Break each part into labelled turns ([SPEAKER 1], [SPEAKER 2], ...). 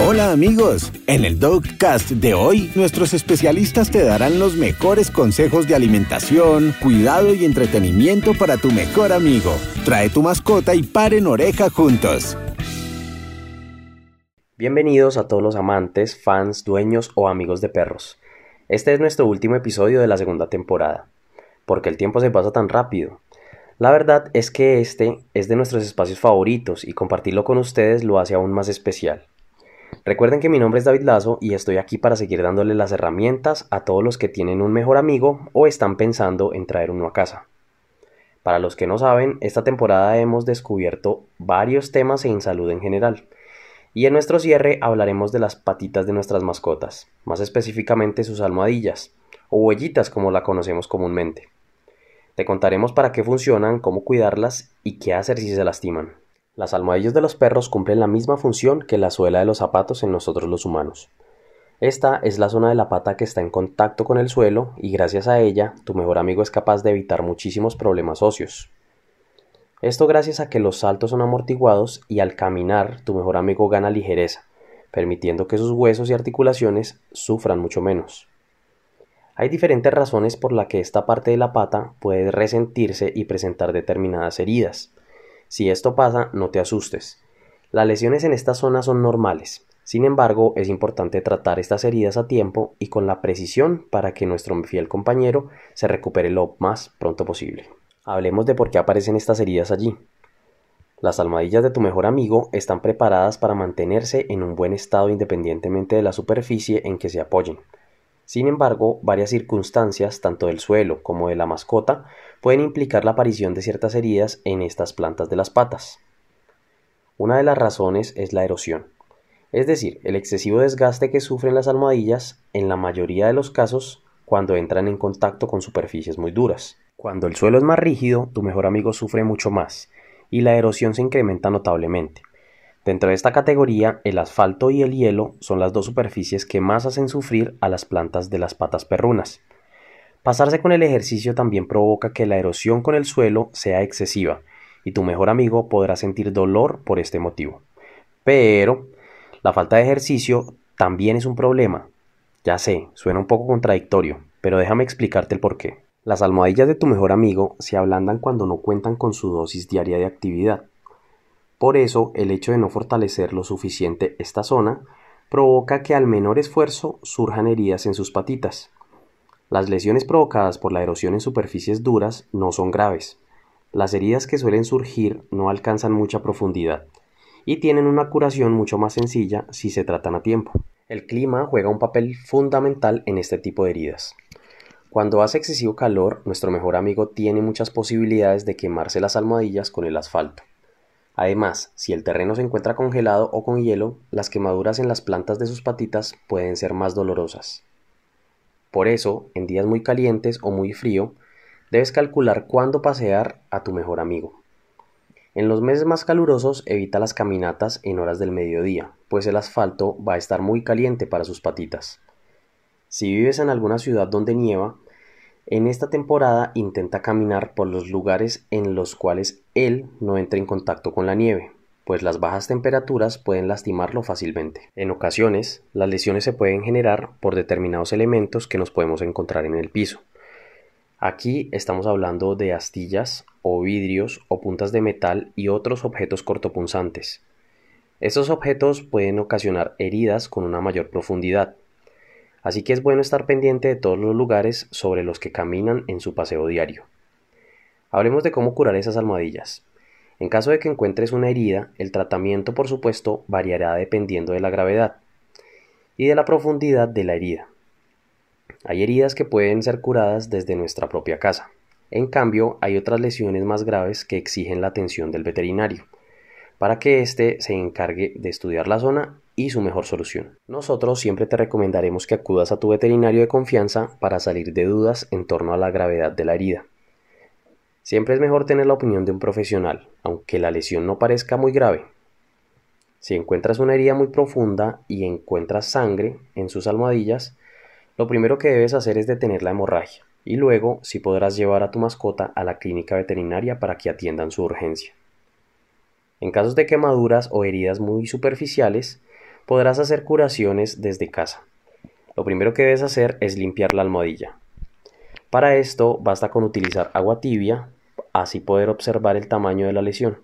[SPEAKER 1] Hola amigos, en el Dogcast de hoy nuestros especialistas te darán los mejores consejos de alimentación, cuidado y entretenimiento para tu mejor amigo. Trae tu mascota y paren oreja juntos.
[SPEAKER 2] Bienvenidos a todos los amantes, fans, dueños o amigos de perros. Este es nuestro último episodio de la segunda temporada, porque el tiempo se pasa tan rápido. La verdad es que este es de nuestros espacios favoritos y compartirlo con ustedes lo hace aún más especial. Recuerden que mi nombre es David Lazo y estoy aquí para seguir dándole las herramientas a todos los que tienen un mejor amigo o están pensando en traer uno a casa. Para los que no saben, esta temporada hemos descubierto varios temas en salud en general. Y en nuestro cierre hablaremos de las patitas de nuestras mascotas, más específicamente sus almohadillas, o huellitas como la conocemos comúnmente. Te contaremos para qué funcionan, cómo cuidarlas y qué hacer si se lastiman. Las almohadillas de los perros cumplen la misma función que la suela de los zapatos en nosotros los humanos. Esta es la zona de la pata que está en contacto con el suelo y gracias a ella tu mejor amigo es capaz de evitar muchísimos problemas óseos. Esto gracias a que los saltos son amortiguados y al caminar tu mejor amigo gana ligereza, permitiendo que sus huesos y articulaciones sufran mucho menos. Hay diferentes razones por las que esta parte de la pata puede resentirse y presentar determinadas heridas. Si esto pasa, no te asustes. Las lesiones en esta zona son normales. Sin embargo, es importante tratar estas heridas a tiempo y con la precisión para que nuestro fiel compañero se recupere lo más pronto posible. Hablemos de por qué aparecen estas heridas allí. Las almohadillas de tu mejor amigo están preparadas para mantenerse en un buen estado independientemente de la superficie en que se apoyen. Sin embargo, varias circunstancias, tanto del suelo como de la mascota, pueden implicar la aparición de ciertas heridas en estas plantas de las patas. Una de las razones es la erosión, es decir, el excesivo desgaste que sufren las almohadillas en la mayoría de los casos cuando entran en contacto con superficies muy duras. Cuando el suelo es más rígido, tu mejor amigo sufre mucho más y la erosión se incrementa notablemente. Dentro de esta categoría, el asfalto y el hielo son las dos superficies que más hacen sufrir a las plantas de las patas perrunas. Pasarse con el ejercicio también provoca que la erosión con el suelo sea excesiva y tu mejor amigo podrá sentir dolor por este motivo. Pero la falta de ejercicio también es un problema. Ya sé, suena un poco contradictorio, pero déjame explicarte el porqué. Las almohadillas de tu mejor amigo se ablandan cuando no cuentan con su dosis diaria de actividad. Por eso, el hecho de no fortalecer lo suficiente esta zona provoca que al menor esfuerzo surjan heridas en sus patitas. Las lesiones provocadas por la erosión en superficies duras no son graves. Las heridas que suelen surgir no alcanzan mucha profundidad y tienen una curación mucho más sencilla si se tratan a tiempo. El clima juega un papel fundamental en este tipo de heridas. Cuando hace excesivo calor, nuestro mejor amigo tiene muchas posibilidades de quemarse las almohadillas con el asfalto. Además, si el terreno se encuentra congelado o con hielo, las quemaduras en las plantas de sus patitas pueden ser más dolorosas. Por eso, en días muy calientes o muy frío, debes calcular cuándo pasear a tu mejor amigo. En los meses más calurosos evita las caminatas en horas del mediodía, pues el asfalto va a estar muy caliente para sus patitas. Si vives en alguna ciudad donde nieva, en esta temporada intenta caminar por los lugares en los cuales él no entre en contacto con la nieve, pues las bajas temperaturas pueden lastimarlo fácilmente. En ocasiones, las lesiones se pueden generar por determinados elementos que nos podemos encontrar en el piso. Aquí estamos hablando de astillas o vidrios o puntas de metal y otros objetos cortopunzantes. Estos objetos pueden ocasionar heridas con una mayor profundidad, así que es bueno estar pendiente de todos los lugares sobre los que caminan en su paseo diario. Hablemos de cómo curar esas almohadillas. En caso de que encuentres una herida, el tratamiento por supuesto variará dependiendo de la gravedad y de la profundidad de la herida. Hay heridas que pueden ser curadas desde nuestra propia casa. En cambio, hay otras lesiones más graves que exigen la atención del veterinario, para que éste se encargue de estudiar la zona y su mejor solución. Nosotros siempre te recomendaremos que acudas a tu veterinario de confianza para salir de dudas en torno a la gravedad de la herida. Siempre es mejor tener la opinión de un profesional, aunque la lesión no parezca muy grave. Si encuentras una herida muy profunda y encuentras sangre en sus almohadillas, lo primero que debes hacer es detener la hemorragia y luego si podrás llevar a tu mascota a la clínica veterinaria para que atiendan su urgencia. En casos de quemaduras o heridas muy superficiales, podrás hacer curaciones desde casa. Lo primero que debes hacer es limpiar la almohadilla. Para esto basta con utilizar agua tibia, así poder observar el tamaño de la lesión.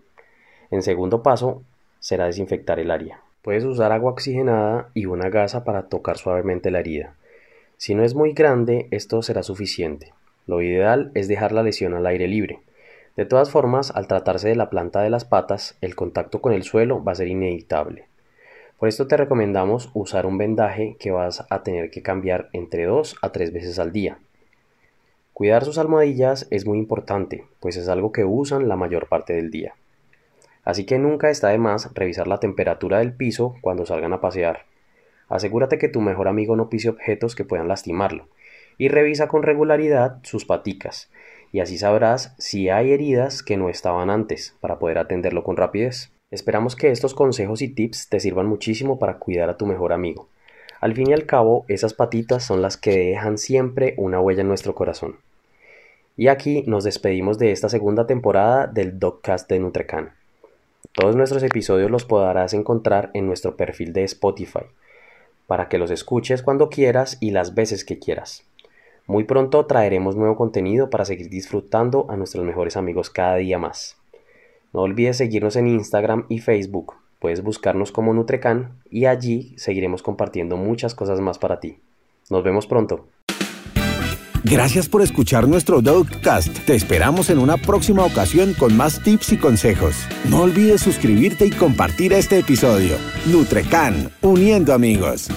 [SPEAKER 2] En segundo paso, será desinfectar el área. Puedes usar agua oxigenada y una gasa para tocar suavemente la herida. Si no es muy grande, esto será suficiente. Lo ideal es dejar la lesión al aire libre. De todas formas, al tratarse de la planta de las patas, el contacto con el suelo va a ser inevitable. Por esto te recomendamos usar un vendaje que vas a tener que cambiar entre 2 a 3 veces al día. Cuidar sus almohadillas es muy importante, pues es algo que usan la mayor parte del día. Así que nunca está de más revisar la temperatura del piso cuando salgan a pasear. Asegúrate que tu mejor amigo no pise objetos que puedan lastimarlo y revisa con regularidad sus paticas y así sabrás si hay heridas que no estaban antes para poder atenderlo con rapidez. Esperamos que estos consejos y tips te sirvan muchísimo para cuidar a tu mejor amigo. Al fin y al cabo, esas patitas son las que dejan siempre una huella en nuestro corazón. Y aquí nos despedimos de esta segunda temporada del Dogcast de Nutrecan. Todos nuestros episodios los podrás encontrar en nuestro perfil de Spotify, para que los escuches cuando quieras y las veces que quieras. Muy pronto traeremos nuevo contenido para seguir disfrutando a nuestros mejores amigos cada día más. No olvides seguirnos en Instagram y Facebook. Puedes buscarnos como Nutrecan y allí seguiremos compartiendo muchas cosas más para ti. Nos vemos pronto.
[SPEAKER 1] Gracias por escuchar nuestro Dogcast. Te esperamos en una próxima ocasión con más tips y consejos. No olvides suscribirte y compartir este episodio. Nutrecan, uniendo amigos.